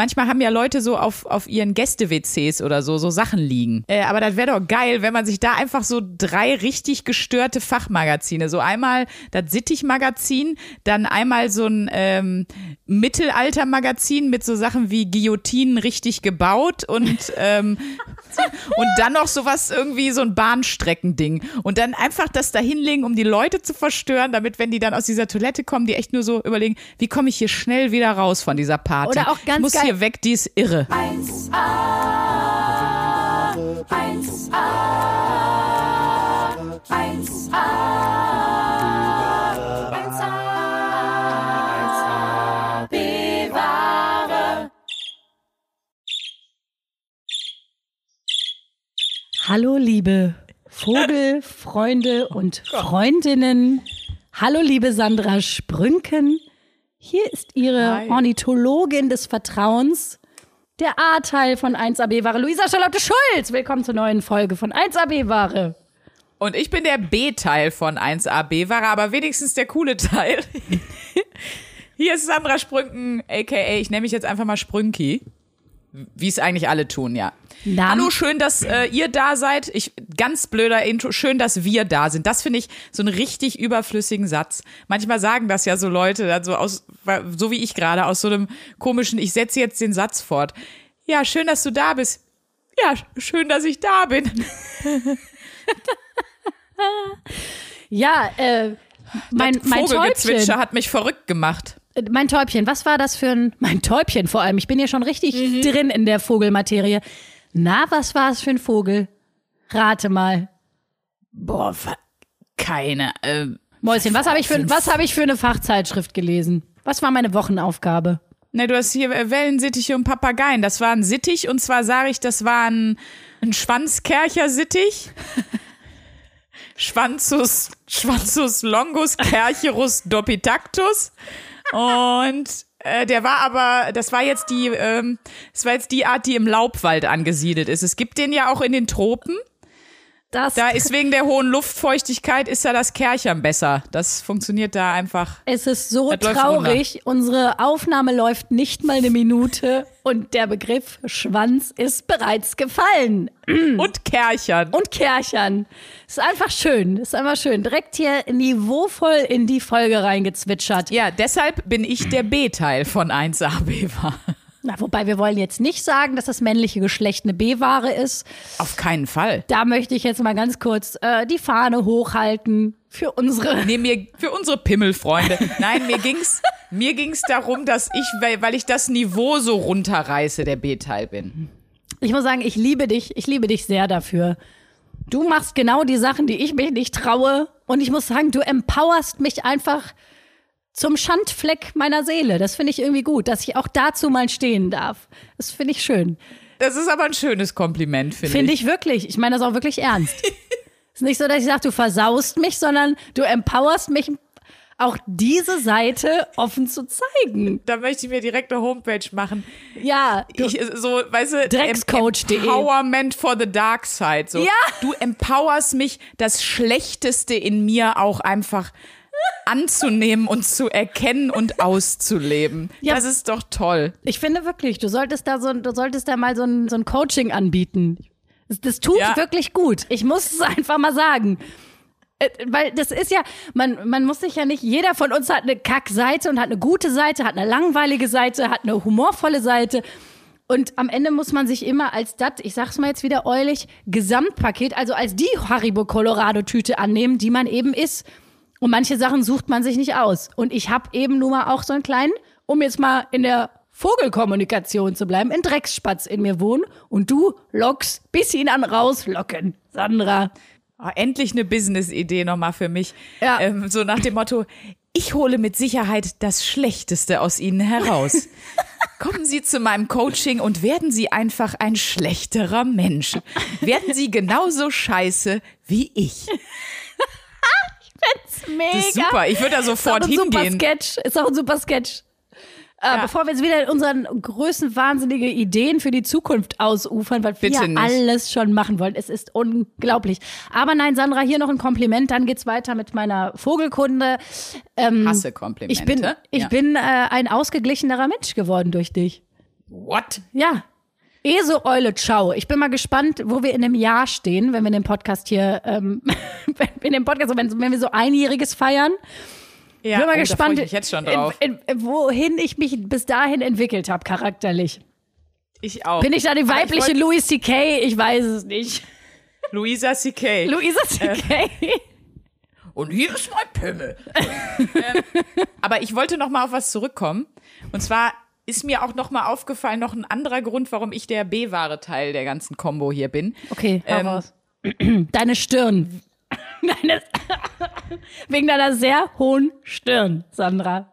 manchmal haben ja Leute so auf, auf ihren Gäste-WCs oder so, so Sachen liegen. Äh, aber das wäre doch geil, wenn man sich da einfach so drei richtig gestörte Fachmagazine, so einmal das Sittich-Magazin, dann einmal so ein ähm, Mittelalter-Magazin mit so Sachen wie Guillotinen richtig gebaut und, ähm, und dann noch sowas irgendwie, so ein Bahnstreckending. Und dann einfach das da hinlegen, um die Leute zu verstören, damit, wenn die dann aus dieser Toilette kommen, die echt nur so überlegen, wie komme ich hier schnell wieder raus von dieser Party? Oder auch ganz geil- hier weg, die ist irre. 1A, 1A, 1A, 1A, bewahre. Hallo, liebe Vogelfreunde und Freundinnen. Hallo, liebe Sandra Sprünken. Hier ist Ihre Hi. Ornithologin des Vertrauens, der A-Teil von 1AB-Ware, Luisa Charlotte Schulz. Willkommen zur neuen Folge von 1AB-Ware. Und ich bin der B-Teil von 1AB, war aber wenigstens der coole Teil. Hier ist Sandra Sprünken, aka, ich nenne mich jetzt einfach mal Sprünki. Wie es eigentlich alle tun, ja. Namen- Hallo, schön, dass äh, ihr da seid. Ich, ganz blöder Intro, schön, dass wir da sind. Das finde ich so einen richtig überflüssigen Satz. Manchmal sagen das ja so Leute, dann so aus, so wie ich gerade, aus so einem komischen, ich setze jetzt den Satz fort. Ja, schön, dass du da bist. Ja, schön, dass ich da bin. Ja, äh, mein, mein Vogelgezwitscher hat mich verrückt gemacht. Äh, Mein Täubchen, was war das für ein. Mein Täubchen vor allem. Ich bin hier schon richtig drin in der Vogelmaterie. Na, was war es für ein Vogel? Rate mal. Boah, keine. Ähm, Mäuschen, was habe ich, für- was hab ich für eine Fachzeitschrift gelesen? Was war meine Wochenaufgabe? ne, du hast hier äh, Wellensittiche und Papageien. Das war ein Sittich und zwar sage ich, das war ein, ein Schwanzkercher-Sittich. Schwanzus, Schwanzus longus kercherus dopitactus. Und äh, der war aber, das war jetzt die, ähm, das war jetzt die Art, die im Laubwald angesiedelt ist. Es gibt den ja auch in den Tropen. Das Da ist wegen der hohen Luftfeuchtigkeit ist da das Kerchern besser. Das funktioniert da einfach. es ist so Das traurig. Unsere Aufnahme läuft nicht mal eine Minute und der Begriff Schwanz ist bereits gefallen. Und Kerchern. Und Kerchern. Ist einfach schön. Ist einfach schön. Direkt hier niveauvoll in die Folge reingezwitschert. Ja, deshalb bin ich der B-Teil von 1AB war. Na, wobei wir wollen jetzt nicht sagen, dass das männliche Geschlecht eine B-Ware ist. Auf keinen Fall. Da möchte ich jetzt mal ganz kurz äh, die Fahne hochhalten für unsere. Nee, mir, für unsere Pimmelfreunde. Nein, mir ging's, mir ging's darum, dass ich, weil, ich das Niveau so runterreiße, der B-Teil bin. Ich muss sagen, ich liebe dich. Ich liebe dich sehr dafür. Du machst genau die Sachen, die ich mich nicht traue. Und ich muss sagen, du empowerst mich einfach zum Schandfleck meiner Seele. Das finde ich irgendwie gut, dass ich auch dazu mal stehen darf. Das finde ich schön. Das ist aber ein schönes Kompliment, finde Finde ich. ich wirklich. Ich meine das auch wirklich ernst. ist nicht so, dass ich sage, du versaust mich, sondern du empowerst mich, auch diese Seite offen zu zeigen. Da möchte ich mir direkt eine Homepage machen. Ja, Ich, so, weißt du, Dreckscoach.de. Empowerment for the dark side. So. Ja. Du empowerst mich, das Schlechteste in mir auch einfach anzunehmen und zu erkennen und auszuleben. Ja. Das ist doch toll. ich finde wirklich, du solltest da so, du solltest da mal so ein, so ein Coaching anbieten. Das, das tut Ja. wirklich gut. Ich muss es einfach mal sagen. Äh, Weil das ist ja, man, man muss sich ja nicht, jeder von uns hat eine Kackseite und hat eine gute Seite, hat eine langweilige Seite, hat eine humorvolle Seite. Und am Ende muss man sich immer als das, ich sag's mal jetzt wieder eulig, Gesamtpaket, also als die Haribo Colorado Tüte annehmen, die man eben ist. Und manche Sachen sucht man sich nicht aus. Und ich habe eben nur mal auch so einen kleinen, um jetzt mal in der Vogelkommunikation zu bleiben, einen Drecksspatz in mir wohnen. Und du lockst bis ihn an rauslocken, Sandra. Oh, endlich eine Business-Idee nochmal für mich. Ja. Ähm, so nach dem Motto, ich hole mit Sicherheit das Schlechteste aus Ihnen heraus. Kommen Sie zu meinem Coaching und werden Sie einfach ein schlechterer Mensch. Werden Sie genauso scheiße wie ich. Mega. Das ist super. Ich würde da Ist sofort super hingehen. Sketch. Ist auch ein super Sketch. Äh, Ja. Bevor wir jetzt wieder unseren größten wahnsinnige Ideen für die Zukunft ausufern, weil Bitte wir nicht. alles schon machen wollen. Es ist unglaublich. Aber nein, Sandra, hier noch ein Kompliment. Dann geht's weiter mit meiner Vogelkunde. Hasse Komplimente. Ich bin, ich ja. bin äh, ein ausgeglichenerer Mensch geworden durch dich. What? Ja. Eso Eule, ciao. Ich bin mal gespannt, wo wir in einem Jahr stehen, wenn wir den Podcast hier, ähm, in dem Podcast, wenn, wenn wir so einjähriges feiern. Ja, Ich bin mal oh, gespannt, ich mich jetzt schon drauf. In, in, wohin ich mich bis dahin entwickelt habe, charakterlich. ich auch. Bin ich da die weibliche Louis C.K.? Ich weiß es nicht. Luisa C.K. Luisa C.K. Und hier ist mein Pimmel. ähm, aber ich wollte noch mal auf was zurückkommen. Und zwar ist mir auch noch mal aufgefallen, noch ein anderer Grund, warum ich der B-wahre Teil der ganzen Combo hier bin. Okay, hau Ähm, raus. Deine Stirn. Deine, wegen deiner sehr hohen Stirn, Sandra.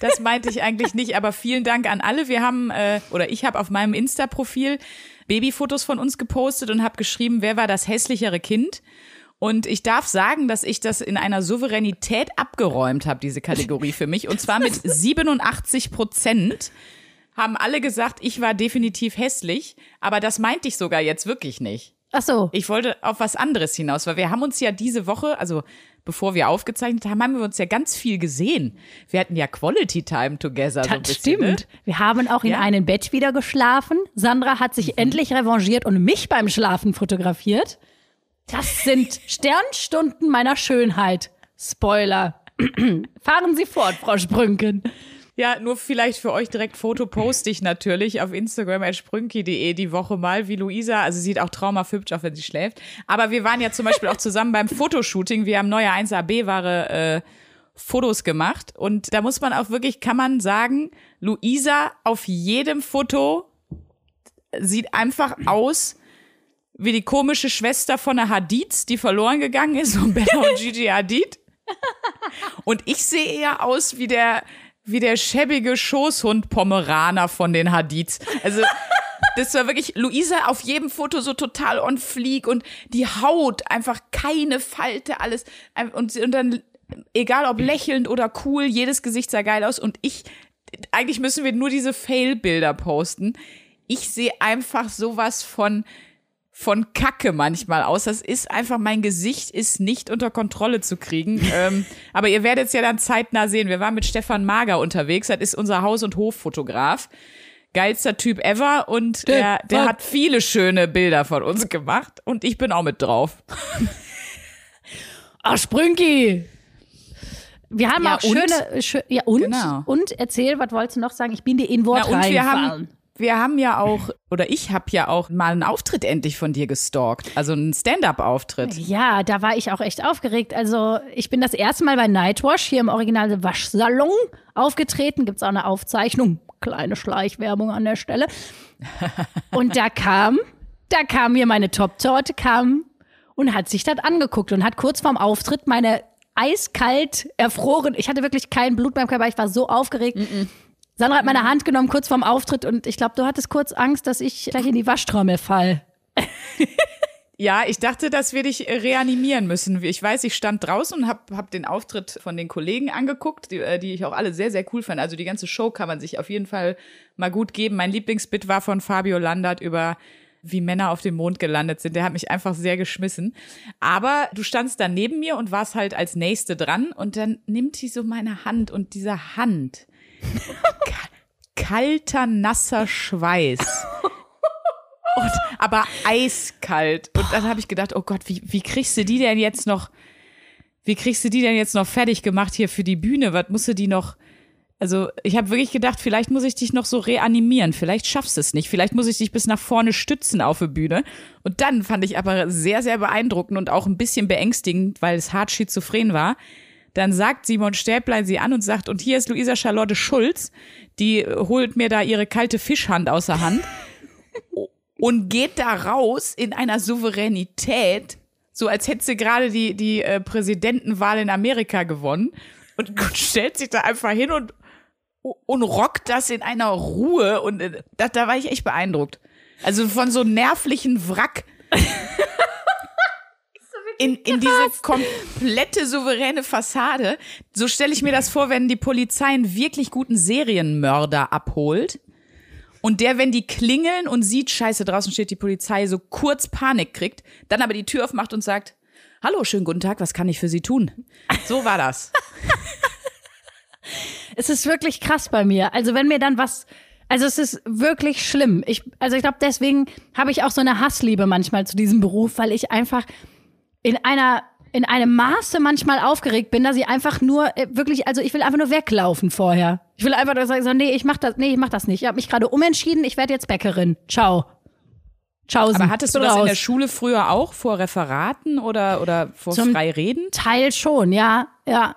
Das meinte ich eigentlich nicht, aber vielen Dank an alle. Wir haben, äh, oder ich habe auf meinem Insta-Profil Babyfotos von uns gepostet und habe geschrieben, wer war das hässlichere Kind? Und ich darf sagen, dass ich das in einer Souveränität abgeräumt habe, diese Kategorie für mich. Und zwar mit 87 Prozent haben alle gesagt, ich war definitiv hässlich. Aber das meinte ich sogar jetzt wirklich nicht. Ach so. Ich wollte auf was anderes hinaus, weil wir haben uns ja diese Woche, also bevor wir aufgezeichnet haben, haben wir uns ja ganz viel gesehen. Wir hatten ja Quality Time together. so ein Das bisschen, stimmt. Ne? Wir haben auch in Ja. einem Bett wieder geschlafen. Sandra hat sich endlich revanchiert und mich beim Schlafen fotografiert. Das sind Sternstunden meiner Schönheit. Spoiler. Fahren Sie fort, Frau Sprünken. Ja, nur vielleicht für euch direkt Foto poste ich natürlich auf Instagram at sprünki.de die Woche mal, wie Luisa, also sieht auch traumhaft hübsch aus, wenn sie schläft. Aber wir waren ja zum Beispiel auch zusammen beim Fotoshooting. Wir haben neue 1AB-Ware äh, Fotos gemacht. Und da muss man auch wirklich, kann man sagen, Luisa auf jedem Foto sieht einfach aus wie die komische Schwester von der Hadids, die verloren gegangen ist, von Bella und Gigi Hadid. Und ich sehe eher aus wie der, wie der schäbige Schoßhund Pomeraner von den Hadids. Also, das war wirklich Luisa auf jedem Foto so total on fleek und die Haut einfach keine Falte, alles. Und, und dann, egal ob lächelnd oder cool, jedes Gesicht sah geil aus. Und ich, eigentlich müssen wir nur diese Fail-Bilder posten. Ich sehe einfach sowas von, von Kacke manchmal aus. Das ist einfach, mein Gesicht ist nicht unter Kontrolle zu kriegen. ähm, aber ihr werdet es ja dann zeitnah sehen. Wir waren mit Stefan Mager unterwegs. Das ist unser Haus- und Hoffotograf. Geilster Typ ever und der, der Stefan. hat viele schöne Bilder von uns gemacht und ich bin auch mit drauf. Ach, Sprünki. Wir haben Ja, auch und? schöne, schö ja und? Genau. Und erzähl, was wolltest du noch sagen? Ich bin dir in Wort Na, und wir haben, wir haben ja auch, oder ich habe ja auch mal einen Auftritt endlich von dir gestalkt. Also einen Stand-up-Auftritt. Ja, da war ich auch echt aufgeregt. Also ich bin das erste Mal bei Nightwash hier im Original Waschsalon aufgetreten. Gibt's auch eine Aufzeichnung. Kleine Schleichwerbung an der Stelle. Und da kam, da kam mir meine Top-Torte, kam und hat sich das angeguckt und hat kurz vorm Auftritt meine eiskalt erfroren, ich hatte wirklich kein Blut beim Körper, ich war so aufgeregt. Sandra hat meine Hand genommen kurz vorm Auftritt und ich glaube, du hattest kurz Angst, dass ich gleich in die Waschtrommel fall. Ja, ich dachte, dass wir dich reanimieren müssen. Ich weiß, ich stand draußen und habe hab den Auftritt von den Kollegen angeguckt, die, äh, die ich auch alle sehr, sehr cool fand. Also die ganze Show kann man sich auf jeden Fall mal gut geben. Mein Lieblingsbit war von Fabio Landert über wie Männer auf dem Mond gelandet sind. Der hat mich einfach sehr geschmissen. Aber du standst da neben mir und warst halt als Nächste dran und dann nimmt sie so meine Hand und diese Hand, kalter, nasser Schweiß. Und, aber eiskalt. Und dann habe ich gedacht, oh Gott, wie, wie kriegst du die denn jetzt noch, wie kriegst du die denn jetzt noch fertig gemacht hier für die Bühne? Was musst du die noch, also ich habe wirklich gedacht, vielleicht muss ich dich noch so reanimieren. Vielleicht schaffst du es nicht. Vielleicht muss ich dich bis nach vorne stützen auf der Bühne. Und dann fand ich aber sehr, sehr beeindruckend und auch ein bisschen beängstigend, weil es hart schizophren war. Dann sagt Simon Stäblein sie an und sagt, und hier ist Luisa Charlotte Schulz, die holt mir da ihre kalte Fischhand aus der Hand und geht da raus in einer Souveränität, so als hätte sie gerade die, die äh, Präsidentenwahl in Amerika gewonnen und, und stellt sich da einfach hin und, und rockt das in einer Ruhe und äh, da, da war ich echt beeindruckt. Also von so nervlichen Wrack in, in diese komplette souveräne Fassade. So stelle ich mir das vor, wenn die Polizei einen wirklich guten Serienmörder abholt. Und der, wenn die klingeln und sieht, scheiße, draußen steht die Polizei, so kurz Panik kriegt, dann aber die Tür aufmacht und sagt, hallo, schönen guten Tag, was kann ich für Sie tun? So war das. Es ist wirklich krass bei mir. Also wenn mir dann was, Also es ist wirklich schlimm. Ich, also ich glaube, deswegen habe ich auch so eine Hassliebe manchmal zu diesem Beruf, weil ich einfach in einer in einem Maße manchmal aufgeregt bin, dass ich einfach nur äh, wirklich, also ich will einfach nur weglaufen vorher. Ich will einfach nur sagen, so, nee, ich mach das, nee, ich mach das nicht. Ich habe mich gerade umentschieden, ich werde jetzt Bäckerin. Ciao. Ciao. Aber hattest du das in der Schule früher auch vor Referaten oder, oder vor Zum Freireden? Teil schon, ja, ja.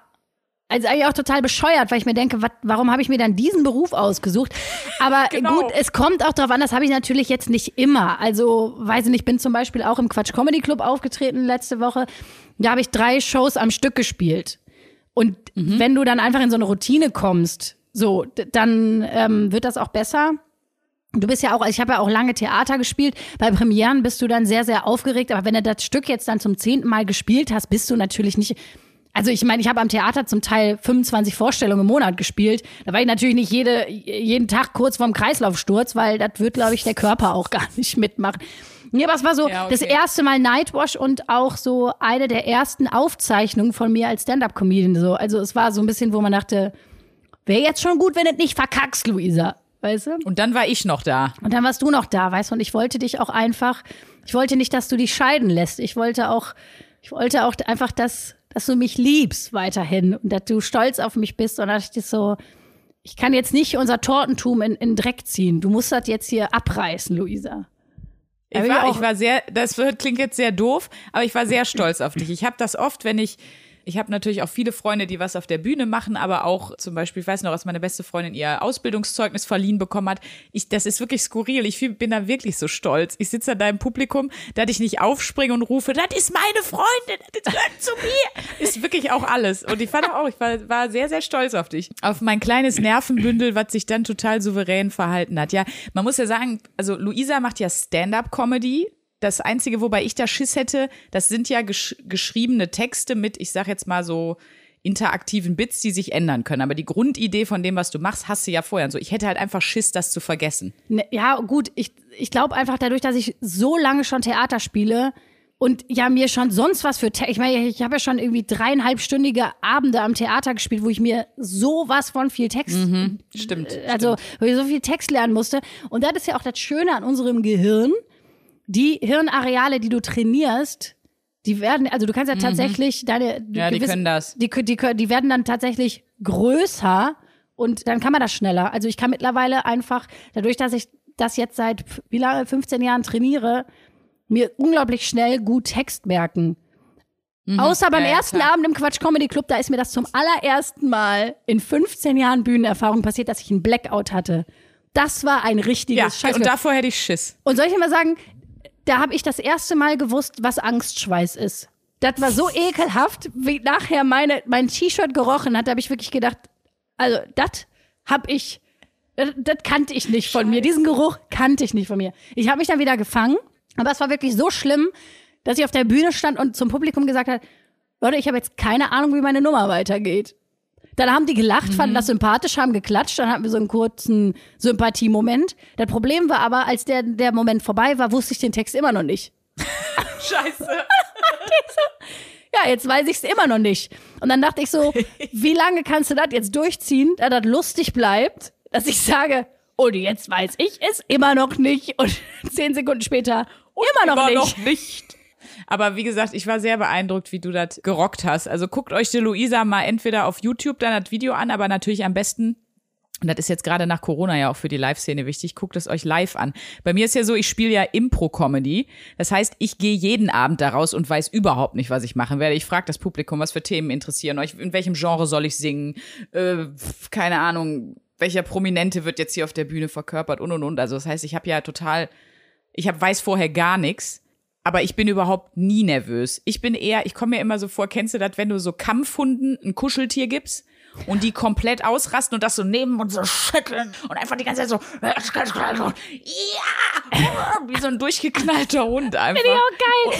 Also eigentlich auch total bescheuert, weil ich mir denke, wat, warum habe ich mir dann diesen Beruf ausgesucht? Aber Genau. gut, es kommt auch darauf an, das habe ich natürlich jetzt nicht immer. Also, weiß ich nicht, ich bin zum Beispiel auch im Quatsch Comedy Club aufgetreten letzte Woche. Da habe ich drei Shows am Stück gespielt. Und wenn du dann einfach in so eine Routine kommst, so, dann ähm, wird das auch besser. Du bist ja auch, also ich habe ja auch lange Theater gespielt. Bei Premieren bist du dann sehr, sehr aufgeregt. Aber wenn du das Stück jetzt dann zum zehnten Mal gespielt hast, bist du natürlich nicht. Also ich meine, ich habe am Theater zum Teil 25 Vorstellungen im Monat gespielt. Da war ich natürlich nicht jede, jeden Tag kurz vorm Kreislaufsturz, weil das wird, glaube ich, der Körper auch gar nicht mitmachen. Nee, aber es war so Ja, okay. das erste Mal Nightwash und auch so eine der ersten Aufzeichnungen von mir als Stand-Up-Comedian. So. Also es war so ein bisschen, wo man dachte, wäre jetzt schon gut, wenn du nicht verkackst, Luisa. Weißt du? Und dann war ich noch da. Und dann warst du noch da, weißt du, und ich wollte dich auch einfach, ich wollte nicht, dass du dich scheiden lässt. Ich wollte auch, ich wollte auch einfach, dass, dass du mich liebst weiterhin und dass du stolz auf mich bist. Und da dachte ich so, ich kann jetzt nicht unser Tortentum in, in Dreck ziehen. Du musst das jetzt hier abreißen, Luisa. Ich war, ich war sehr, das klingt jetzt sehr doof, aber ich war sehr stolz auf dich. Ich habe das oft, wenn ich, ich habe natürlich auch viele Freunde, die was auf der Bühne machen, aber auch zum Beispiel, ich weiß noch, dass meine beste Freundin ihr Ausbildungszeugnis verliehen bekommen hat. Ich, das ist wirklich skurril. Ich bin da wirklich so stolz. Ich sitze da im Publikum, da ich nicht aufspringe und rufe, das ist meine Freundin, das gehört zu mir. Ist wirklich auch alles. Und ich fand auch, ich war, war sehr, sehr stolz auf dich. Auf mein kleines Nervenbündel, was sich dann total souverän verhalten hat. Ja, man muss ja sagen, also Luisa macht ja Stand-up-Comedy. Das Einzige, wobei ich da Schiss hätte, das sind ja gesch geschriebene Texte mit, ich sag jetzt mal so, interaktiven Bits, die sich ändern können. Aber die Grundidee von dem, was du machst, hast du ja vorher. Und so, ich hätte halt einfach Schiss, das zu vergessen. Ne, ja, gut, ich, ich glaube einfach dadurch, dass ich so lange schon Theater spiele und ja mir schon sonst was für, ich meine, ich habe ja schon irgendwie dreieinhalbstündige Abende am Theater gespielt, wo ich mir sowas von viel Text, Stimmt. also wo ich so viel Text lernen musste. Und das ist ja auch das Schöne an unserem Gehirn. Die Hirnareale, die du trainierst, die werden, also du kannst ja tatsächlich deine, Mhm. Ja, die können das. Die, die, die werden dann tatsächlich größer und dann kann man das schneller. Also ich kann mittlerweile einfach, dadurch, dass ich das jetzt seit wie lange, 15 Jahren trainiere, mir unglaublich schnell gut Text merken. Außer beim Mhm. Ja, ersten klar. Abend im Quatsch Comedy Club, da ist mir das zum allerersten Mal in 15 Jahren Bühnenerfahrung passiert, dass ich einen Blackout hatte. Das war ein richtiges Ja, Scheiß. und davor hätte ich Schiss. Und soll ich mal sagen, da habe ich das erste Mal gewusst, was Angstschweiß ist. Das war so ekelhaft, wie nachher meine, mein T-Shirt gerochen hat. Da habe ich wirklich gedacht, also das habe ich, das, kannte ich nicht von mir. Diesen Geruch kannte ich nicht von mir. Ich habe mich dann wieder gefangen, aber es war wirklich so schlimm, dass ich auf der Bühne stand und zum Publikum gesagt hat, Leute, ich habe jetzt keine Ahnung, wie meine Nummer weitergeht. Dann haben die gelacht, fanden das sympathisch, haben geklatscht, dann hatten wir so einen kurzen Sympathiemoment. Das Problem war aber, als der, der Moment vorbei war, wusste ich den Text immer noch nicht. Scheiße. Ja, jetzt weiß ich es immer noch nicht. Und dann dachte ich so, wie lange kannst du das jetzt durchziehen, da das lustig bleibt, dass ich sage, und jetzt weiß ich es immer noch nicht. Und zehn Sekunden später, immer noch Immer nicht. noch nicht. Aber wie gesagt, ich war sehr beeindruckt, wie du das gerockt hast. Also guckt euch die Luisa mal entweder auf YouTube dann das Video an, aber natürlich am besten und das ist jetzt gerade nach Corona ja auch für die Live-Szene wichtig. Guckt es euch live an. Bei mir ist ja so, ich spiele ja Impro-Comedy. Das heißt, ich gehe jeden Abend da raus und weiß überhaupt nicht, was ich machen werde. Ich frage das Publikum, was für Themen interessieren euch, in welchem Genre soll ich singen, äh, keine Ahnung, welcher Prominente wird jetzt hier auf der Bühne verkörpert und und und. Also das heißt, ich habe ja total, ich hab, weiß vorher gar nichts. Aber ich bin überhaupt nie nervös. Ich bin eher, ich komme mir immer so vor, kennst du das, wenn du so Kampfhunden ein Kuscheltier gibst und die komplett ausrasten und das so nehmen und so schütteln und einfach die ganze Zeit so, ja, wie so ein durchgeknallter Hund einfach. Oh, geil.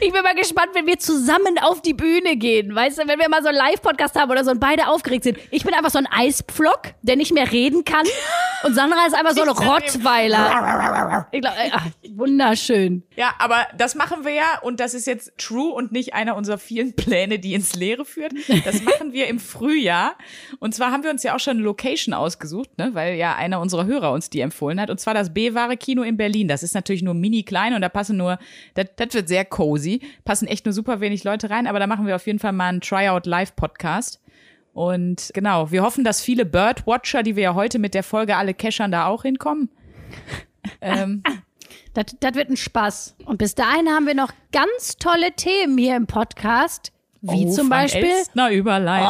Ich bin mal gespannt, wenn wir zusammen auf die Bühne gehen. Weißt du, wenn wir mal so einen Live-Podcast haben oder so und beide aufgeregt sind. Ich bin einfach so ein Eispflock, der nicht mehr reden kann. Und Sandra ist einfach so ein Rottweiler. Ich glaube, wunderschön. Ja, aber das machen wir ja und das ist jetzt true und nicht einer unserer vielen Pläne, die ins Leere führt. Das machen wir im Frühjahr. Und zwar haben wir uns ja auch schon eine Location ausgesucht, ne, weil ja einer unserer Hörer uns die empfohlen hat. Und zwar das B-Ware Kino in Berlin. Das ist natürlich nur mini klein und da passen nur, das, das wird sehr cozy, passen echt nur super wenig Leute rein, aber da machen wir auf jeden Fall mal einen Tryout Live Podcast. Und genau, wir hoffen, dass viele Birdwatcher, die wir ja heute mit der Folge alle cachern, da auch hinkommen. ähm, Das, das wird ein Spaß. Und bis dahin haben wir noch ganz tolle Themen hier im Podcast. Wie oh, zum Beispiel.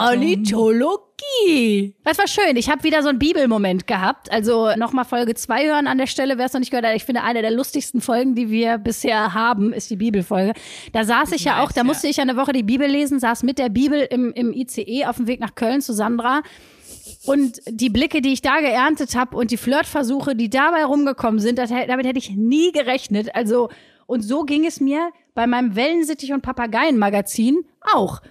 Ornithologie. Das war schön. Ich habe wieder so einen Bibelmoment gehabt. Also nochmal Folge 2 hören an der Stelle, wer es noch nicht gehört hat. Ich finde, eine der lustigsten Folgen, die wir bisher haben, ist die Bibelfolge. Da saß ich ja Nice, auch, da ja. musste ich ja eine Woche die Bibel lesen, saß mit der Bibel im, im ICE auf dem Weg nach Köln zu Sandra. Und die Blicke, die ich da geerntet habe und die Flirtversuche, die dabei rumgekommen sind, das, damit hätte ich nie gerechnet. Also, und so ging es mir bei meinem Wellensittich und Papageien-Magazin auch.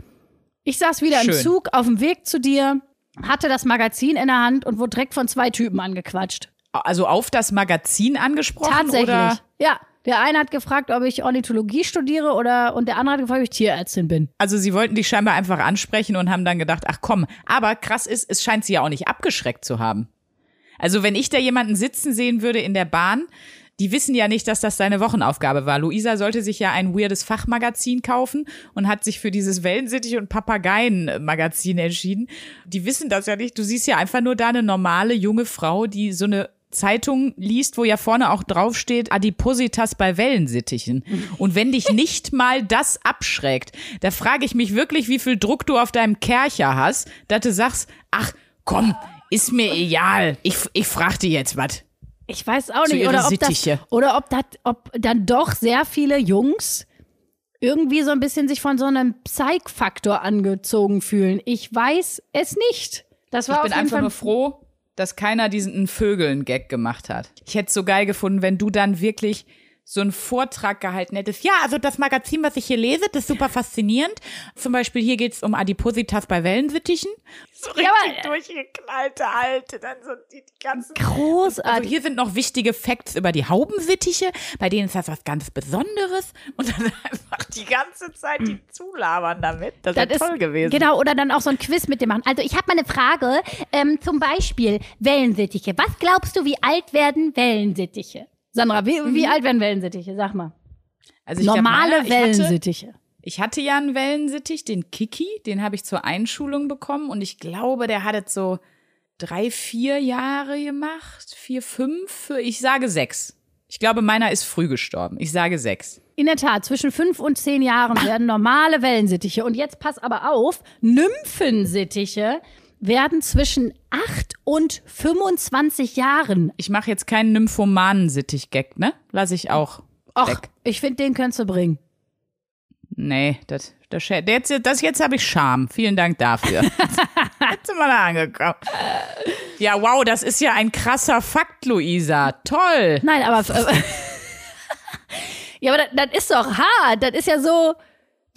Ich saß wieder im Schön. Zug auf dem Weg zu dir, hatte das Magazin in der Hand und wurde direkt von zwei Typen angequatscht. Also auf das Magazin angesprochen Tatsächlich. oder? Ja. Der eine hat gefragt, ob ich Ornithologie studiere oder und der andere hat gefragt, ob ich Tierärztin bin. Also sie wollten dich scheinbar einfach ansprechen und haben dann gedacht, ach komm. Aber krass ist, es scheint sie ja auch nicht abgeschreckt zu haben. Also wenn ich da jemanden sitzen sehen würde in der Bahn, die wissen ja nicht, dass das deine Wochenaufgabe war. Luisa sollte sich ja ein weirdes Fachmagazin kaufen und hat sich für dieses Wellensittich und Papageien-Magazin entschieden. Die wissen das ja nicht. Du siehst ja einfach nur da eine normale junge Frau, die so eine Zeitung liest, wo ja vorne auch draufsteht, Adipositas bei Wellensittichen. Und wenn dich nicht mal das abschreckt, da frage ich mich wirklich, wie viel Druck du auf deinem Kercher hast, dass du sagst, ach komm, ist mir egal. Ich, ich frag dir jetzt was. Ich weiß auch nicht, oder ob, das, oder ob, das, ob dann doch sehr viele Jungs irgendwie so ein bisschen sich von so einem Psych-Faktor angezogen fühlen. Ich weiß es nicht. Das war Ich auf bin jeden einfach Fall nur froh, dass keiner diesen Vögeln-Gag gemacht hat. Ich hätte es so geil gefunden, wenn du dann wirklich so einen Vortrag gehalten hättest. Ja, also das Magazin, was ich hier lese, das ist super faszinierend. Zum Beispiel hier geht's um Adipositas bei Wellensittichen. So richtig aber- durchgeknallte Alte, dann so die, die ganzen großartig. Also hier sind noch wichtige Facts über die Haubensittiche, bei denen ist das was ganz Besonderes. Und dann einfach die ganze Zeit die zulabern damit. Das, Das wäre toll gewesen. Genau, oder dann auch so ein Quiz mit dem machen. Also ich habe mal eine Frage, ähm, zum Beispiel Wellensittiche. Was glaubst du, wie alt werden Wellensittiche? Sandra, wie, wie alt werden Wellensittiche? Sag mal. Also ich glaub, Normale hatte- Wellensittiche. Ich hatte ja einen Wellensittich, den Kiki, den habe ich zur Einschulung bekommen und ich glaube, der hat jetzt so drei, vier Jahre gemacht, vier, fünf, ich sage sechs. Ich glaube, meiner ist früh gestorben. Ich sage sechs. In der Tat, zwischen fünf und zehn Jahren werden normale Wellensittiche. Und jetzt pass aber auf, Nymphensittiche werden zwischen acht und 25 Jahren. Ich mache jetzt keinen Nymphomanen-Sittich-Gag, ne? Lass ich auch Ach, weg. ich finde, den könntest du bringen. Nee, das, das, das, das jetzt habe ich Scham. Vielen Dank dafür. jetzt sind wir da angekommen. Ja, wow, das ist ja ein krasser Fakt, Luisa. Toll. Nein, aber. Äh, ja, aber das, das ist doch hart. Das ist ja so,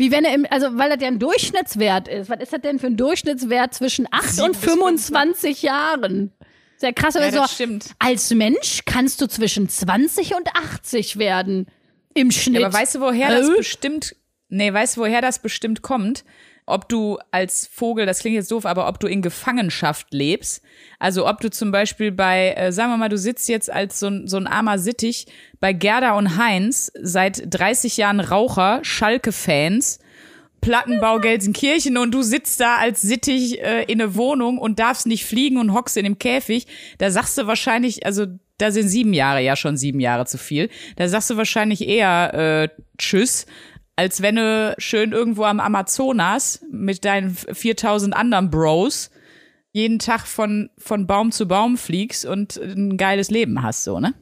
wie wenn er im. Also, weil das ja ein Durchschnittswert ist. Was ist das denn für ein Durchschnittswert zwischen 8 Sieben und bis 25 Jahren? Sehr krass, aber Ja, so. das stimmt. Als Mensch kannst du zwischen 20 und 80 werden. Im Schnitt. Ja, aber weißt du, woher das Äh? bestimmt, nee, weißt du, woher das bestimmt kommt? Ob du als Vogel, das klingt jetzt doof, aber ob du in Gefangenschaft lebst. Also ob du zum Beispiel bei, äh, sagen wir mal, du sitzt jetzt als so ein, so ein armer Sittich bei Gerda und Heinz, seit 30 Jahren Raucher, Schalke-Fans, Plattenbau Gelsenkirchen und du sitzt da als Sittich äh, in eine Wohnung und darfst nicht fliegen und hockst in dem Käfig, da sagst du wahrscheinlich, also da sind sieben Jahre ja schon sieben Jahre zu viel, da sagst du wahrscheinlich eher äh, Tschüss, als wenn du schön irgendwo am Amazonas mit deinen 4000 anderen Bros jeden Tag von, von Baum zu Baum fliegst und ein geiles Leben hast, so, ne?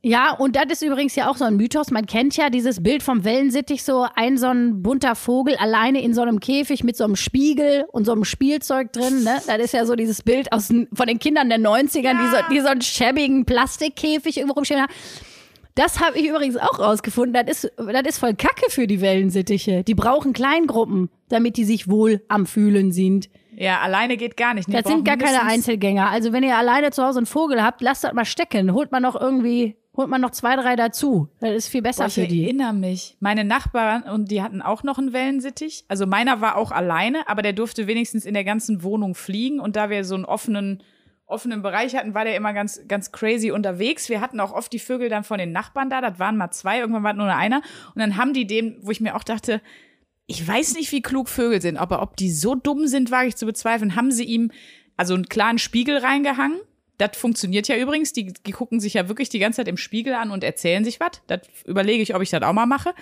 Ja, und das ist übrigens ja auch so ein Mythos. Man kennt ja dieses Bild vom Wellensittich, so ein so ein bunter Vogel alleine in so einem Käfig mit so einem Spiegel und so einem Spielzeug drin. Ne? Das ist ja so dieses Bild aus, von den Kindern der 90ern, die, so, die so einen schäbigen Plastikkäfig irgendwo rumstehen haben. Das habe ich übrigens auch rausgefunden. Das ist, das ist voll Kacke für die Wellensittiche. Die brauchen Kleingruppen, damit die sich wohl am Fühlen sind. Ja, alleine geht gar nicht. Die Das sind gar keine Einzelgänger. Also wenn ihr alleine zu Hause einen Vogel habt, lasst das mal stecken. Holt man noch irgendwie, holt man noch zwei, drei dazu. Das ist viel besser Boah, ich für die. erinnere mich. Meine Nachbarn, und die hatten auch noch einen Wellensittich. Also meiner war auch alleine, aber der durfte wenigstens in der ganzen Wohnung fliegen. Und da wir so einen offenen, offenen Bereich hatten, war der immer ganz, ganz crazy unterwegs. Wir hatten auch oft die Vögel dann von den Nachbarn da. Das waren mal zwei, irgendwann war nur einer. Und dann haben die dem, wo ich mir auch dachte, ich weiß nicht, wie klug Vögel sind, aber ob die so dumm sind, wage ich zu bezweifeln, haben sie ihm also einen klaren Spiegel reingehangen. Das funktioniert ja übrigens. Die, die gucken sich ja wirklich die ganze Zeit im Spiegel an und erzählen sich was. Das überlege ich, ob ich das auch mal mache.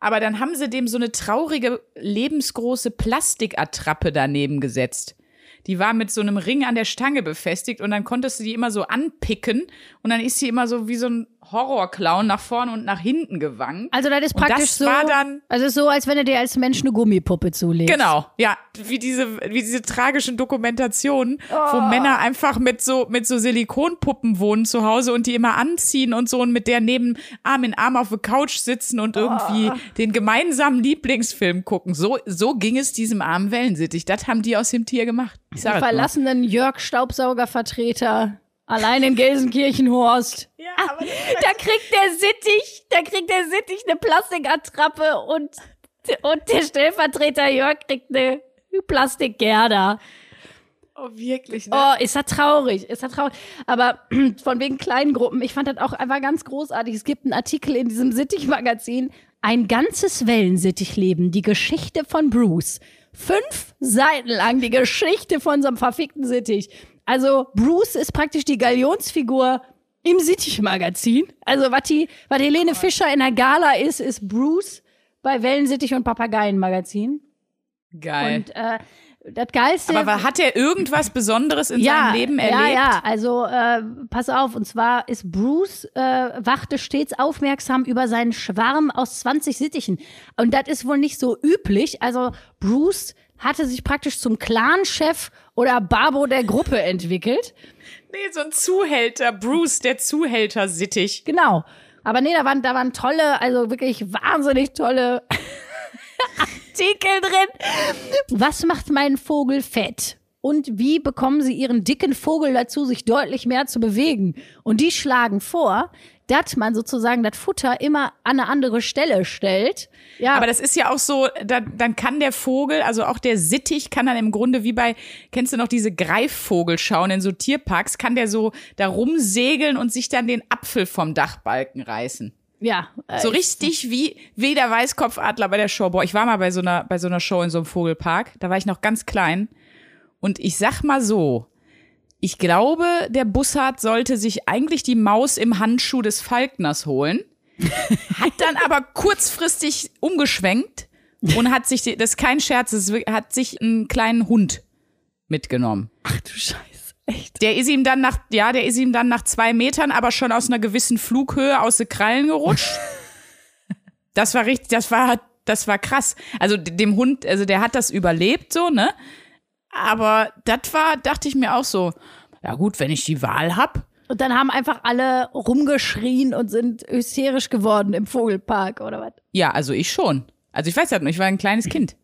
Aber dann haben sie dem so eine traurige, lebensgroße Plastikattrappe daneben gesetzt. Die war mit so einem Ring an der Stange befestigt und dann konntest du die immer so anpicken und dann ist sie immer so wie so ein Horrorclown nach vorne und nach hinten gewankt. Also das ist praktisch das so. war dann- also es ist so, als wenn du dir als Mensch eine Gummipuppe zulegst. Genau, ja, wie diese, wie diese tragischen Dokumentationen, wo Oh. Männer einfach mit so, mit so Silikonpuppen wohnen zu Hause und die immer anziehen und so und mit der neben Arm in Arm auf der Couch sitzen und irgendwie Oh. den gemeinsamen Lieblingsfilm gucken. So, so ging es diesem armen Wellensittich. Das haben die aus dem Tier gemacht. Ich sag Die verlassenen Jörg Staubsaugervertreter allein in Gelsenkirchenhorst. Da kriegt der Sittich, da kriegt der Sittich eine Plastikattrappe und, und der Stellvertreter Jörg kriegt eine Plastikgerda. oh, wirklich, ne? Oh, ist das traurig, ist das traurig. Aber von wegen kleinen Gruppen, ich fand das auch einfach ganz großartig. Es gibt einen Artikel in diesem Sittich-Magazin, ein ganzes Wellensittichleben, die Geschichte von Bruce. Fünf Seiten lang die Geschichte von so einem verfickten Sittich. Also Bruce ist praktisch die Galionsfigur im Sittich-Magazin. Also was die, was Helene Fischer in der Gala ist, ist Bruce bei Wellensittich und Papageien-Magazin. Geil. Und äh, das Geilste. aber hat er irgendwas Besonderes in seinem Leben erlebt? Ja, ja, also äh, pass auf, und zwar ist Bruce, äh, wachte stets aufmerksam über seinen Schwarm aus 20 Sittichen. Und das ist wohl nicht so üblich. Also Bruce hatte sich praktisch zum Clanchef oder Babo der Gruppe entwickelt. Nee, so ein Zuhälter, Bruce, der Zuhälter-Sittich. Genau. Aber nee, da waren, da waren tolle, also wirklich wahnsinnig tolle Artikel drin. Was macht meinen Vogel fett? Und wie bekommen sie ihren dicken Vogel dazu, sich deutlich mehr zu bewegen? Und die schlagen vor, dass man sozusagen das Futter immer an eine andere Stelle stellt. Ja, Aber das ist ja auch so, da, dann kann der Vogel, also auch der Sittich, kann dann im Grunde wie bei, kennst du noch diese Greifvogelschauen in so Tierparks, kann der so da rumsegeln und sich dann den Apfel vom Dachbalken reißen. ja. äh, So richtig wie, wie der Weißkopfadler bei der Show. Boah, ich war mal bei so einer, bei so einer Show in so einem Vogelpark. Da war ich noch ganz klein. Und ich sag mal so, ich glaube, der Bussard sollte sich eigentlich die Maus im Handschuh des Falkners holen. Hat dann aber kurzfristig umgeschwenkt und hat sich, das ist kein Scherz, wirklich- hat sich einen kleinen Hund mitgenommen. Ach du Scheiße. Echt? Der ist ihm dann nach, ja, der ist ihm dann nach zwei Metern, aber schon aus einer gewissen Flughöhe aus den Krallen gerutscht. Das war richtig, das war, das war krass. Also dem Hund, also der hat das überlebt, so, ne? Aber das war, dachte ich mir auch so, ja gut, wenn ich die Wahl hab. Und dann haben einfach alle rumgeschrien und sind hysterisch geworden im Vogelpark oder was? Ja, also ich schon. Also ich weiß ja noch, ich war ein kleines Kind.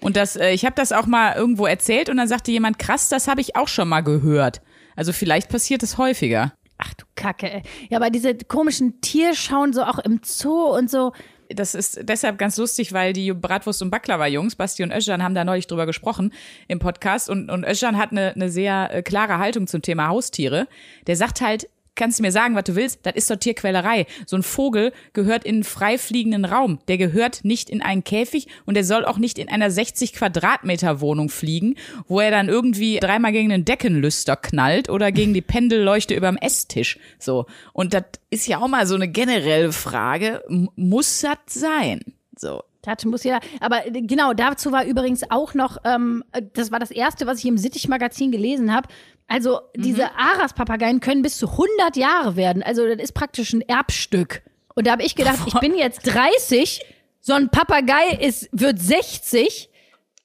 Und das, äh, ich habe das auch mal irgendwo erzählt und dann sagte jemand, krass, das habe ich auch schon mal gehört. Also vielleicht passiert es häufiger. Ach du Kacke, ey. Ja, aber diese komischen Tierschauen so auch im Zoo und so. Das ist deshalb ganz lustig, weil die Bratwurst- und Baklava-Jungs, Basti und Özcan, haben da neulich drüber gesprochen im Podcast und, und Özcan hat eine, eine sehr äh, klare Haltung zum Thema Haustiere. Der sagt halt, kannst du mir sagen, was du willst, das ist doch Tierquälerei. So ein Vogel gehört in einen frei fliegenden Raum. Der gehört nicht in einen Käfig und der soll auch nicht in einer 60 Quadratmeter Wohnung fliegen, wo er dann irgendwie dreimal gegen den Deckenlüster knallt oder gegen die Pendelleuchte überm Esstisch. So. Und das ist ja auch mal so eine generelle Frage. Muss das sein? So. Das muss ja, aber äh, genau, dazu war übrigens auch noch, ähm, das war das erste, was ich im Sittich-Magazin gelesen habe. Also, diese Aras-Papageien können bis zu 100 Jahre werden. Also, das ist praktisch ein Erbstück. Und da habe ich gedacht, ich bin jetzt 30, so ein Papagei ist, wird 60.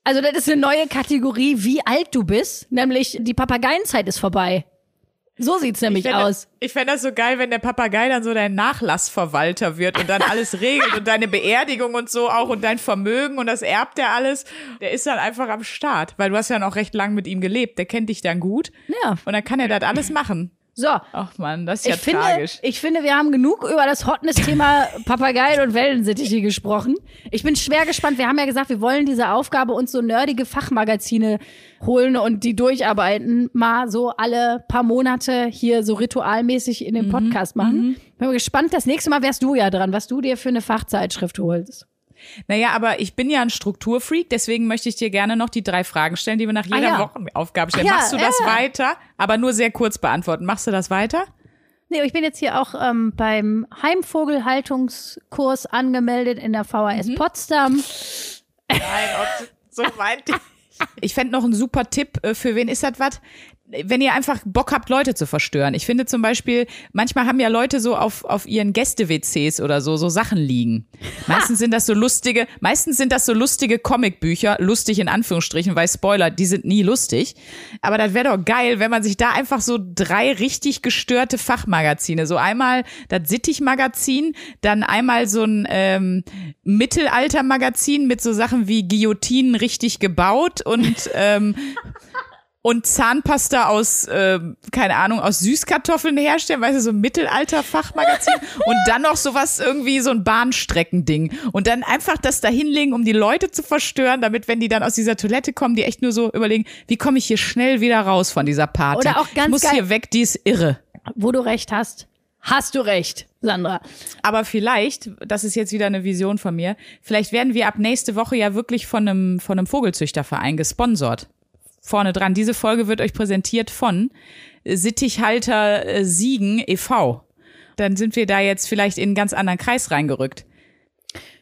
Also, das ist eine neue Kategorie, wie alt du bist. Nämlich, die Papageienzeit ist vorbei. So sieht's nämlich Ich fänd- aus. Ich fände das so geil, wenn der Papagei dann so dein Nachlassverwalter wird und dann alles regelt und deine Beerdigung und so auch und dein Vermögen und das erbt er alles. Der ist dann einfach am Start, weil du hast ja noch recht lang mit ihm gelebt. Der kennt dich dann gut. Ja. Und dann kann er das alles machen. So. Ach man, das ist ja ich finde, tragisch. ich finde, wir haben genug über das Hotness-Thema Papageien und Wellensittiche gesprochen. Ich bin schwer gespannt. Wir haben ja gesagt, wir wollen diese Aufgabe uns so nerdige Fachmagazine holen und die durcharbeiten, mal so alle paar Monate hier so ritualmäßig in den Podcast machen. Bin mal gespannt. Das nächste Mal wärst du ja dran, was du dir für eine Fachzeitschrift holst. Naja, aber ich bin ja ein Strukturfreak, deswegen möchte ich dir gerne noch die drei Fragen stellen, die wir nach jeder ja. Wochenaufgabe stellen. Ja, Machst du das ja. weiter? Aber nur sehr kurz beantworten. Machst du das weiter? Nee, ich bin jetzt hier auch ähm, beim Heimvogelhaltungskurs angemeldet in der VHS Potsdam. Nein, so ich. Ich fände noch einen super Tipp, äh, für wen ist das was? Wenn ihr einfach Bock habt, Leute zu verstören. Ich finde zum Beispiel, manchmal haben ja Leute so auf, auf ihren Gäste-WCs oder so, so Sachen liegen. Meistens sind das so lustige, meistens sind das so lustige Comicbücher, lustig in Anführungsstrichen, weil Spoiler, die sind nie lustig. Aber das wäre doch geil, wenn man sich da einfach so drei richtig gestörte Fachmagazine, so einmal das Sittich-Magazin, dann einmal so ein ähm, Mittelalter-Magazin mit so Sachen wie Guillotinen richtig gebaut und ähm, und Zahnpasta aus, ähm, keine Ahnung, aus Süßkartoffeln herstellen, weißt du, so ein Mittelalter-Fachmagazin und dann noch sowas irgendwie, so ein Bahnstreckending und dann einfach das da hinlegen, um die Leute zu verstören, damit, wenn die dann aus dieser Toilette kommen, die echt nur so überlegen, wie komme ich hier schnell wieder raus von dieser Party? Oder auch ganz ich muss geil- hier weg, die ist irre. Wo du recht hast. Hast du recht, Sandra. Aber vielleicht, das ist jetzt wieder eine Vision von mir, vielleicht werden wir ab nächste Woche ja wirklich von einem, von einem Vogelzüchterverein gesponsert. Vorne dran. Diese Folge wird euch präsentiert von Sittichhalter äh, Siegen e.V. Dann sind wir da jetzt vielleicht in einen ganz anderen Kreis reingerückt.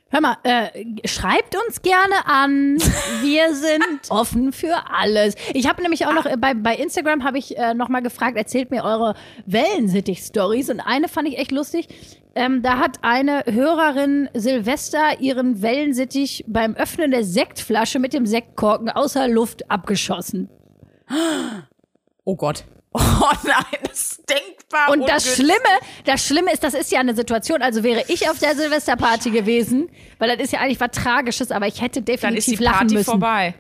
Hör mal, äh, schreibt uns gerne an. Wir sind offen für alles. Ich habe nämlich auch noch äh, bei, bei Instagram habe ich äh, noch mal gefragt, erzählt mir eure Wellensittich-Stories und eine fand ich echt lustig. Ähm, da hat eine Hörerin Silvester ihren Wellensittich beim Öffnen der Sektflasche mit dem Sektkorken außer Luft abgeschossen. Oh Gott. Oh nein, das ist denkbar. Und das. Schlimme, das Schlimme ist, das ist ja eine Situation, also wäre ich auf der Silvesterparty gewesen, weil das ist ja eigentlich was Tragisches, aber ich hätte Dann ist definitiv die lachen Party müssen. vorbei.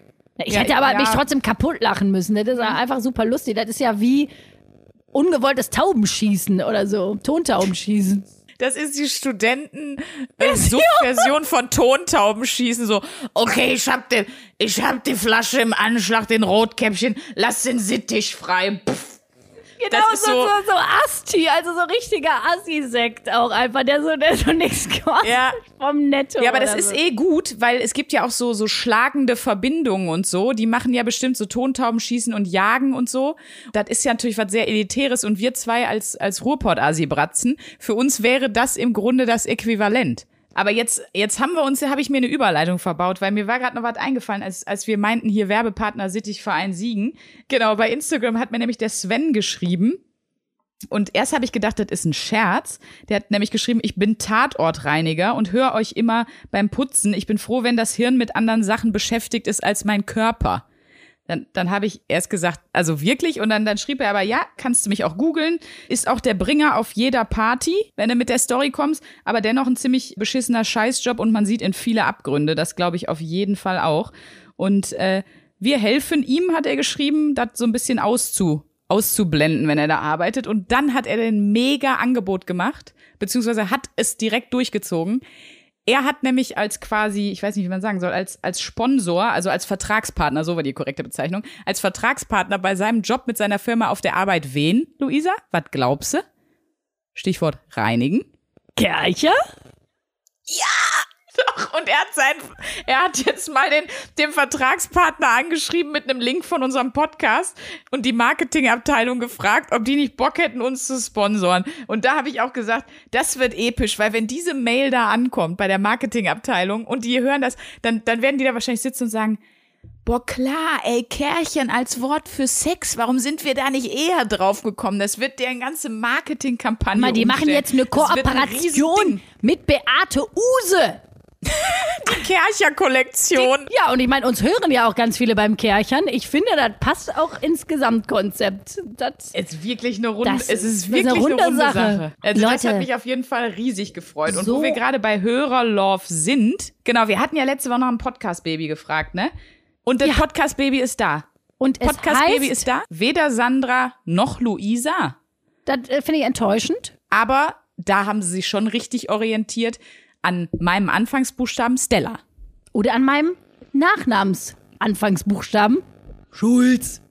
Ich Ja, hätte aber ja. mich trotzdem kaputt lachen müssen. Das ist ja einfach super lustig. Das ist ja wie ungewolltes Taubenschießen oder so. Tontaubenschießen. Das ist die Studenten-Subversion von Tontaubenschießen. So, okay, ich hab, den, ich hab die Flasche im Anschlag, den Rotkäppchen, lass den Sittich frei. Pff. Genau Das ist so, so- so, so Asti, also so richtiger Assi-Sekt auch einfach, der so, der so nichts kostet Ja. vom Netto. Ja, aber das oder ist so. eh gut, weil es gibt ja auch so, so schlagende Verbindungen und so. Die machen ja bestimmt so Tontaubenschießen und Jagen und so. Das ist ja natürlich was sehr Elitäres und wir zwei als, als Ruhrpott-Asi-Bratzen, für uns wäre das im Grunde das Äquivalent. Aber jetzt, jetzt haben wir uns, habe ich mir eine Überleitung verbaut, weil mir war gerade noch was eingefallen, als, als wir meinten, hier Werbepartner Sittichverein Siegen. Genau, bei Instagram hat mir nämlich der Sven geschrieben. Und erst habe ich gedacht, das ist ein Scherz. Der hat nämlich geschrieben, ich bin Tatortreiniger und höre euch immer beim Putzen. Ich bin froh, wenn das Hirn mit anderen Sachen beschäftigt ist als mein Körper. Dann, dann habe ich erst gesagt, also wirklich? Und dann, dann schrieb er aber, ja, kannst du mich auch googeln. Ist auch der Bringer auf jeder Party, wenn du mit der Story kommst. Aber dennoch ein ziemlich beschissener Scheißjob und man sieht in viele Abgründe. Das glaube ich auf jeden Fall auch. Und äh, wir helfen ihm, hat er geschrieben, das so ein bisschen auszu, auszublenden, wenn er da arbeitet. Und dann hat er den mega Angebot gemacht, beziehungsweise hat es direkt durchgezogen. Er hat nämlich als quasi, ich weiß nicht, wie man sagen soll, als, als Sponsor, also als Vertragspartner, so war die korrekte Bezeichnung, als Vertragspartner bei seinem Job mit seiner Firma auf der Arbeit wen, Luisa? Was glaubst du? Stichwort reinigen. Kercher? Und er hat sein, er hat jetzt mal den, den Vertragspartner angeschrieben mit einem Link von unserem Podcast und die Marketingabteilung gefragt, ob die nicht Bock hätten, uns zu sponsoren. Und da habe ich auch gesagt, das wird episch, weil wenn diese Mail da ankommt bei der Marketingabteilung und die hören das, dann, dann werden die da wahrscheinlich sitzen und sagen, Boah, klar, ey, Kärchen als Wort für Sex. Warum sind wir da nicht eher drauf gekommen? Das wird deren ganze Marketingkampagne. Mal, die machen umstellen. jetzt eine ein Kooperation Riesending. mit Beate Use. Die Kercher-Kollektion. Ja, und ich meine, uns hören ja auch ganz viele beim Kerchern. Ich finde, das passt auch ins Gesamtkonzept. Das Es ist wirklich eine runde, Das es ist ist eine wirklich eine runde runde, Sache. Sache. Also das Leute, hat mich auf jeden Fall riesig gefreut. Und so- wo wir gerade bei Hörerlove sind, genau, wir hatten ja letzte Woche noch ein Podcast-Baby gefragt, ne? Und das Ja. Podcast-Baby ist da. und Podcast-Baby ist da. Weder Sandra noch Luisa. das äh, finde ich enttäuschend. Aber da haben sie sich schon richtig orientiert an meinem Anfangsbuchstaben Stella. Oder an meinem Nachnamens-Anfangsbuchstaben. Schulz.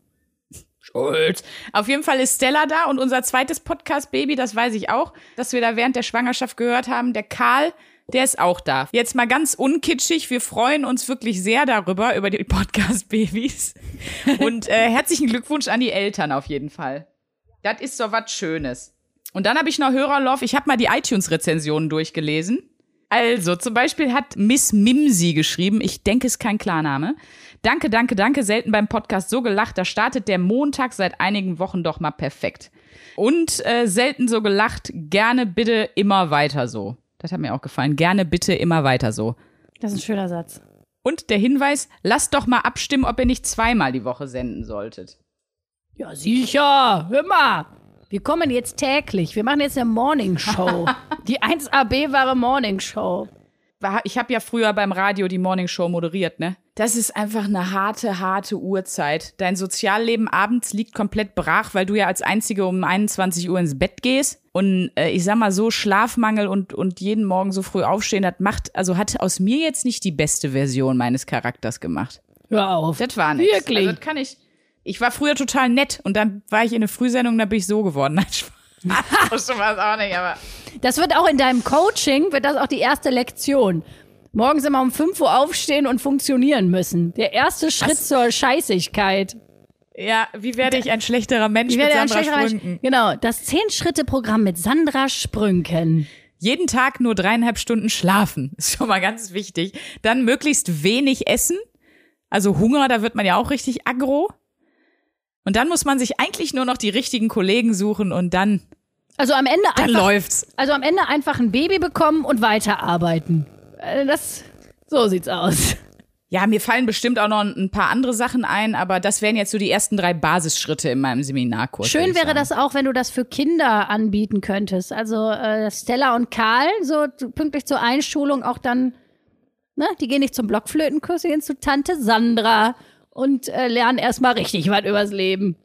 Schulz. Auf jeden Fall ist Stella da und unser zweites Podcast-Baby, das weiß ich auch, dass wir da während der Schwangerschaft gehört haben, der Karl, der ist auch da. Jetzt mal ganz unkitschig, wir freuen uns wirklich sehr darüber, über die Podcast-Babys. Und äh, herzlichen Glückwunsch an die Eltern auf jeden Fall. Das ist so was Schönes. Und dann habe ich noch Hörerlove, ich habe mal die iTunes-Rezensionen durchgelesen. Also, zum Beispiel hat Miss Mimsi geschrieben, ich denke, es ist kein Klarname. Danke, danke, danke, selten beim Podcast so gelacht, da startet der Montag seit einigen Wochen doch mal perfekt. Und äh, selten so gelacht, gerne bitte immer weiter so. Das hat mir auch gefallen, gerne bitte immer weiter so. Das ist ein schöner Satz. Und der Hinweis, lasst doch mal abstimmen, ob ihr nicht zweimal die Woche senden solltet. Ja, sicher. Hör mal. Wir kommen jetzt täglich. Wir machen jetzt eine Morning Show. Die 1AB-wahre Morning Show. Ich habe ja früher beim Radio die Morning Show moderiert, ne? Das ist einfach eine harte, harte Uhrzeit. Dein Sozialleben abends liegt komplett brach, weil du ja als Einzige um 21 Uhr ins Bett gehst. Und äh, ich sag mal so, Schlafmangel und, und jeden Morgen so früh aufstehen, das macht, also hat aus mir jetzt nicht die beste Version meines Charakters gemacht. Hör auf. Das war nichts. Wirklich? Also das kann ich. Ich war früher total nett und dann war ich in eine Frühsendung, da bin ich so geworden. Nein, Spaß. so war es auch nicht, aber. Das wird auch in deinem Coaching, wird das auch die erste Lektion. Morgens immer um 5 Uhr aufstehen und funktionieren müssen. Der erste Schritt zur Scheißigkeit. Ja, wie werde ich ein schlechterer Mensch Ich mit werde ein Sandra schlechterer Sprünken? Mensch. Genau, das 10-Schritte-Programm mit Sandra Sprünken. Jeden Tag nur dreieinhalb Stunden schlafen. Ist schon mal ganz wichtig. Dann möglichst wenig essen. Also Hunger, da wird man ja auch richtig aggro. Und dann muss man sich eigentlich nur noch die richtigen Kollegen suchen und dann, Also am Ende dann einfach, läuft's. also am Ende einfach ein Baby bekommen und weiterarbeiten. Äh, Das, so sieht's aus. Ja, mir fallen bestimmt auch noch ein paar andere Sachen ein, aber das wären jetzt so die ersten drei Basisschritte in meinem Seminarkurs. Schön wäre das auch, wenn du das für Kinder anbieten könntest. Also äh, Stella und Karl, so pünktlich zur Einschulung auch dann, ne, die gehen nicht zum Blockflötenkurs, die gehen zu Tante Sandra und äh, lernen erstmal richtig was übers Leben.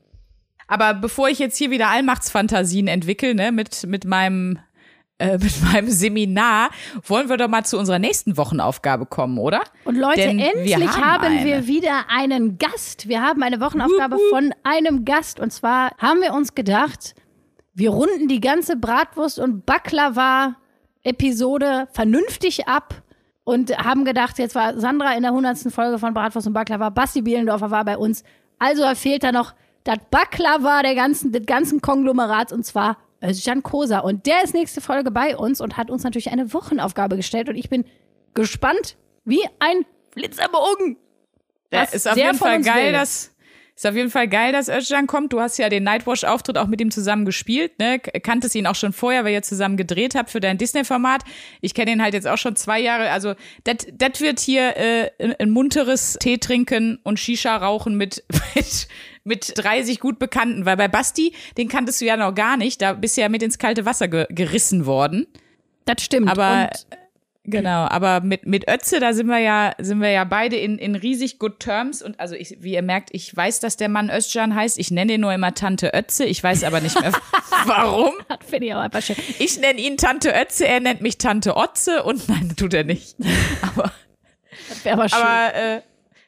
Aber bevor ich jetzt hier wieder Allmachtsfantasien entwickle, ne, mit, mit meinem, äh, mit meinem Seminar, wollen wir doch mal zu unserer nächsten Wochenaufgabe kommen, oder? Und Leute, Denn wir endlich haben haben, eine. wir wieder einen Gast. Wir haben eine Wochenaufgabe von einem Gast. Und zwar haben wir uns gedacht, wir runden die ganze Bratwurst- und Baklava-Episode vernünftig ab und haben gedacht, jetzt war Sandra in der 100. Folge von Bratwurst und Baklava, Basti Bielendorfer war bei uns. Also fehlt da noch das Baklava der ganzen, des ganzen Konglomerats und zwar Özcan Kosa. Und der ist nächste Folge bei uns und hat uns natürlich eine Wochenaufgabe gestellt und ich bin gespannt wie ein Blitzerbogen. Ja, Was ist auf der jeden Fall geil, will. dass ist auf jeden Fall geil, dass Özcan kommt. Du hast ja den Nightwash-Auftritt auch mit ihm zusammen gespielt, ne? Kanntest ihn auch schon vorher, weil ihr zusammen gedreht habt für dein Disney-Format. Ich kenne ihn halt jetzt auch schon zwei Jahre. Also das wird hier äh, ein, ein munteres Tee trinken und Shisha rauchen mit mit mit 30 gut Bekannten, weil bei Basti, den kanntest du ja noch gar nicht. Da bist du ja mit ins kalte Wasser ge gerissen worden. Das stimmt. Aber und genau, aber mit mit Ötze, da sind wir ja sind wir ja beide in in riesig good terms und also ich, wie ihr merkt, ich weiß, dass der Mann Özcan heißt. Ich nenne ihn nur immer Tante Ötze. Ich weiß aber nicht mehr warum. das finde ich auch einfach schön. Ich nenne ihn Tante Ötze, er nennt mich Tante Otze und nein, tut er nicht. Aber Das wäre aber schön. aber äh,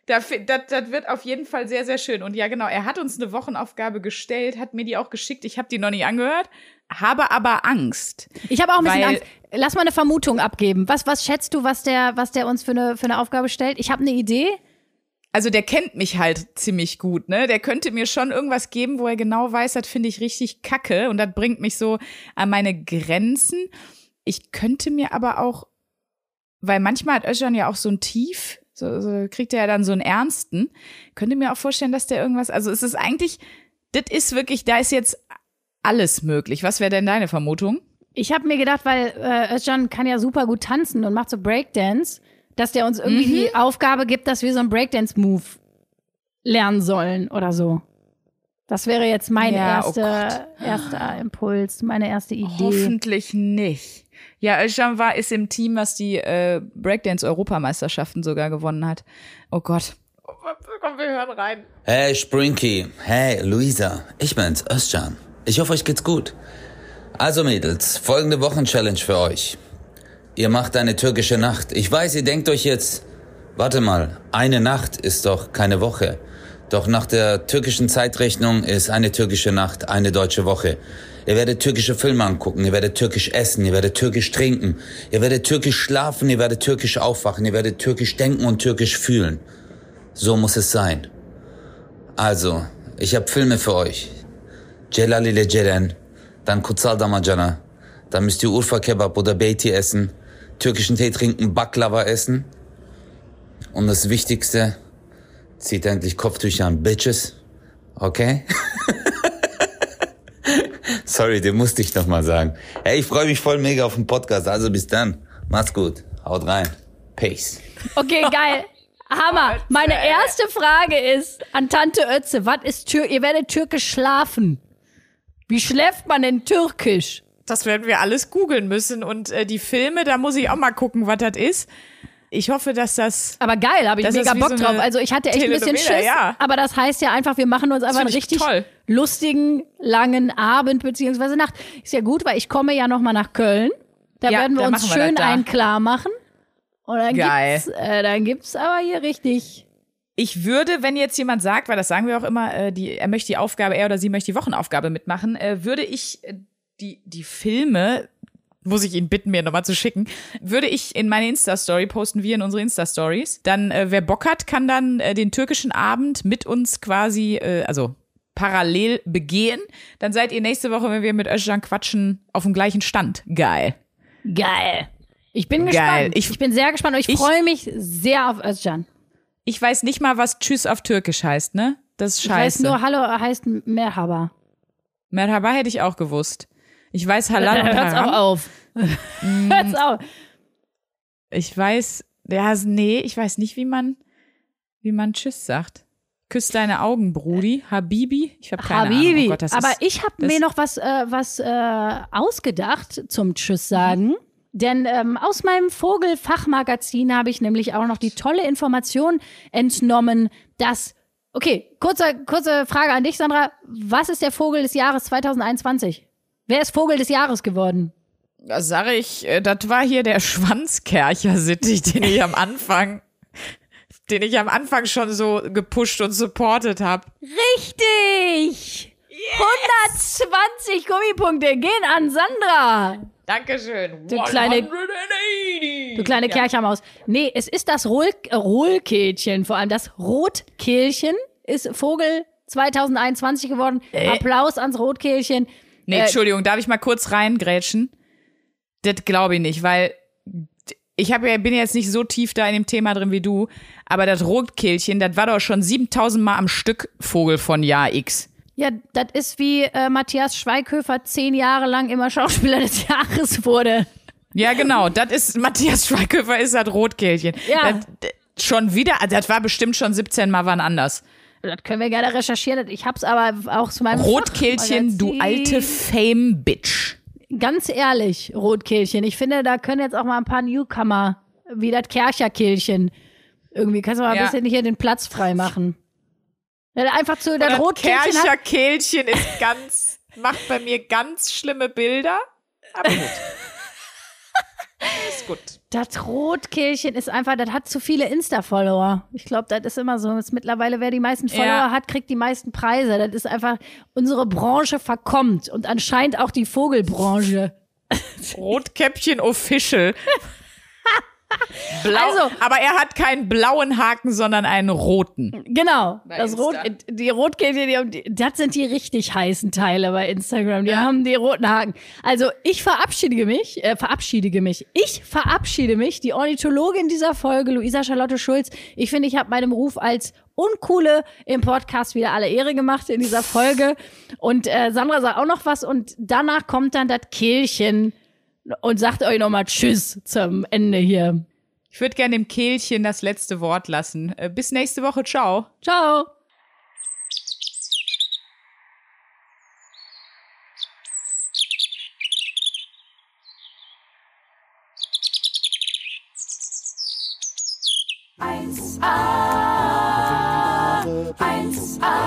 das, das wird auf jeden Fall sehr, sehr schön. Und ja, genau, er hat uns eine Wochenaufgabe gestellt, hat mir die auch geschickt. Ich habe die noch nicht angehört, habe aber Angst. ich habe auch ein bisschen Angst. Lass mal eine Vermutung abgeben. Was, was schätzt du, was der, was der uns für eine, für eine Aufgabe stellt? Ich habe eine Idee. Also der kennt mich halt ziemlich gut, ne? Der könnte mir schon irgendwas geben, wo er genau weiß, das finde ich richtig kacke und das bringt mich so an meine Grenzen. Ich könnte mir aber auch, weil manchmal hat Özcan ja auch so ein Tief, so, so kriegt er ja dann so einen Ernsten, könnte mir auch vorstellen, dass der irgendwas, also es ist eigentlich, das ist wirklich, da ist jetzt alles möglich. Was wäre denn deine Vermutung? Ich habe mir gedacht, weil äh, Özcan kann ja super gut tanzen und macht so Breakdance, dass der uns irgendwie die Aufgabe gibt, dass wir so einen Breakdance-Move lernen sollen oder so. Das wäre jetzt mein Ja, oh erster, erster Impuls, meine erste Idee. Hoffentlich nicht. Ja, Özcan war ist im Team, was die äh, Breakdance-Europameisterschaften sogar gewonnen hat. Oh Gott. Oh, komm, wir hören rein. Hey Sprinky, hey Luisa, ich bin's, Özcan. Ich hoffe, euch geht's gut. Also Mädels, folgende Wochenchallenge für euch. Ihr macht eine türkische Nacht. Ich weiß, ihr denkt euch jetzt, warte mal, eine Nacht ist doch keine Woche. Doch nach der türkischen Zeitrechnung ist eine türkische Nacht eine deutsche Woche. Ihr werdet türkische Filme angucken, ihr werdet türkisch essen, ihr werdet türkisch trinken, ihr werdet türkisch schlafen, ihr werdet türkisch aufwachen, ihr werdet türkisch denken und türkisch fühlen. So muss es sein. Also, ich habe Filme für euch. Celal ile Ceren, dann Kutsal Damajana, dann müsst ihr Urfa Kebab oder Beiti essen, türkischen Tee trinken, Baklava essen. Und das Wichtigste, zieht endlich Kopftücher an, Bitches. Okay? Sorry, den musste ich noch mal sagen. Hey, ich freue mich voll mega auf den Podcast. Also bis dann. Macht's gut. Haut rein. Peace. Okay, geil. Hammer. Meine erste Frage ist an Tante Ötze, was ist Tür ihr werdet türkisch schlafen. Wie schläft man denn türkisch? Das werden wir alles googeln müssen. Und äh, die Filme, da muss ich auch mal gucken, was das ist. Ich hoffe, dass das. Aber geil, habe ich mega Bock so drauf. Also ich hatte echt ein bisschen Schiss, ja. aber das heißt ja einfach, wir machen uns einfach einen richtig toll. lustigen, langen Abend beziehungsweise Nacht. Ist ja gut, weil ich komme ja noch mal nach Köln. Da Ja, werden wir uns wir schön einen klar machen. Und dann Geil. gibt's, äh, dann gibt's aber hier richtig. Ich würde, wenn jetzt jemand sagt, weil das sagen wir auch immer, äh, die, er möchte die Aufgabe, er oder sie möchte die Wochenaufgabe mitmachen, äh, würde ich äh, die, die Filme, muss ich ihn bitten, mir nochmal zu schicken, würde ich in meine Insta-Story posten, wir in unsere Insta-Stories. Dann, äh, wer Bock hat, kann dann äh, den türkischen Abend mit uns quasi, äh, also parallel begehen. Dann seid ihr nächste Woche, wenn wir mit Özcan quatschen, auf dem gleichen Stand. Geil. Geil. Ich bin Geil. gespannt. Ich, Ich- bin sehr gespannt und ich, ich- freue mich sehr auf Özcan. Ich weiß nicht mal, was Tschüss auf Türkisch heißt, ne? Das ist Ich weiß scheiße. nur, Hallo heißt Merhaba. Merhaba hätte ich auch gewusst. Ich weiß Halal und Hört's auch auf. Hört's auf. Ich weiß, ja, nee, ich weiß nicht, wie man, wie man Tschüss sagt. Küss deine Augen, Brudi. Habibi? Ich habe keine Habibi. Ahnung. Oh Gott, das Aber ist, ich habe mir noch was, äh, was äh, ausgedacht zum Tschüss sagen. Denn ähm, aus meinem Vogelfachmagazin habe ich nämlich auch noch die tolle Information entnommen, dass. Okay, kurze, kurze Frage an dich, Sandra. Was ist der Vogel des Jahres 2021? Wer ist Vogel des Jahres geworden? Da sage ich, äh, das war hier der Schwanzkercher-Sittich, den ich am Anfang, den ich am Anfang schon so gepusht und supportet habe. Richtig! 120 Gummipunkte gehen an Sandra. Dankeschön. Du kleine- 180. Du kleine Kerchermaus. Nee, es ist das Rohl äh, Rohlkehlchen, vor allem das Rotkehlchen ist Vogel 2021 geworden. Applaus ans Rotkehlchen. Nee, Äh, Entschuldigung, darf ich mal kurz reingrätschen? Das glaube ich nicht, weil ich hab ja, bin ja jetzt nicht so tief da in dem Thema drin wie du, aber das Rotkehlchen, das war doch schon 7000 Mal am Stück Vogel von Jahr X. Ja, das ist wie äh, Matthias Schweighöfer zehn Jahre lang immer Schauspieler des Jahres wurde. Ja, genau, das ist, Matthias Schweighöfer ist das Rotkehlchen. Ja. Das, das, schon wieder, also das war bestimmt schon 17 Mal wann anders. Das können wir gerne recherchieren. Ich hab's aber auch zu meinem Rotkehlchen, du alte Fame-Bitch. Ganz ehrlich, Rotkehlchen. Ich finde, da können jetzt auch mal ein paar Newcomer, wie das Kercherkehlchen. Irgendwie kannst du mal ein Ja. bisschen hier den Platz frei machen. Einfach zu, das Das Rotkehlchen hat, Kercherkehlchen ist ganz, macht bei mir ganz schlimme Bilder. Aber gut. ist gut. das Rotkehlchen ist einfach, das hat zu viele Insta-Follower. Ich glaube, das ist immer so. Jetzt mittlerweile, wer die meisten Follower Ja. hat, kriegt die meisten Preise. Das ist einfach, unsere Branche verkommt und anscheinend auch die Vogelbranche. Rotkäppchen Official. Blau, Also- aber er hat keinen blauen Haken, sondern einen roten. Genau, Bei das Insta. Rot, die Rotkehlchen, die, haben die, das sind die richtig heißen Teile bei Instagram. Die haben die roten Haken. Also ich verabschiede mich, äh, verabschiede mich. Ich verabschiede mich, die Ornithologin dieser Folge, Luisa Charlotte Schulz. Ich finde, ich habe meinem Ruf als uncoole im Podcast wieder alle Ehre gemacht in dieser Folge. Und äh, Sandra sagt auch noch was und danach kommt dann das Kehlchen und sagt euch nochmal Tschüss zum Ende hier. Ich würde gerne dem Kehlchen das letzte Wort lassen. Äh, bis nächste Woche. Ciao. Ciao. Eins A, eins A.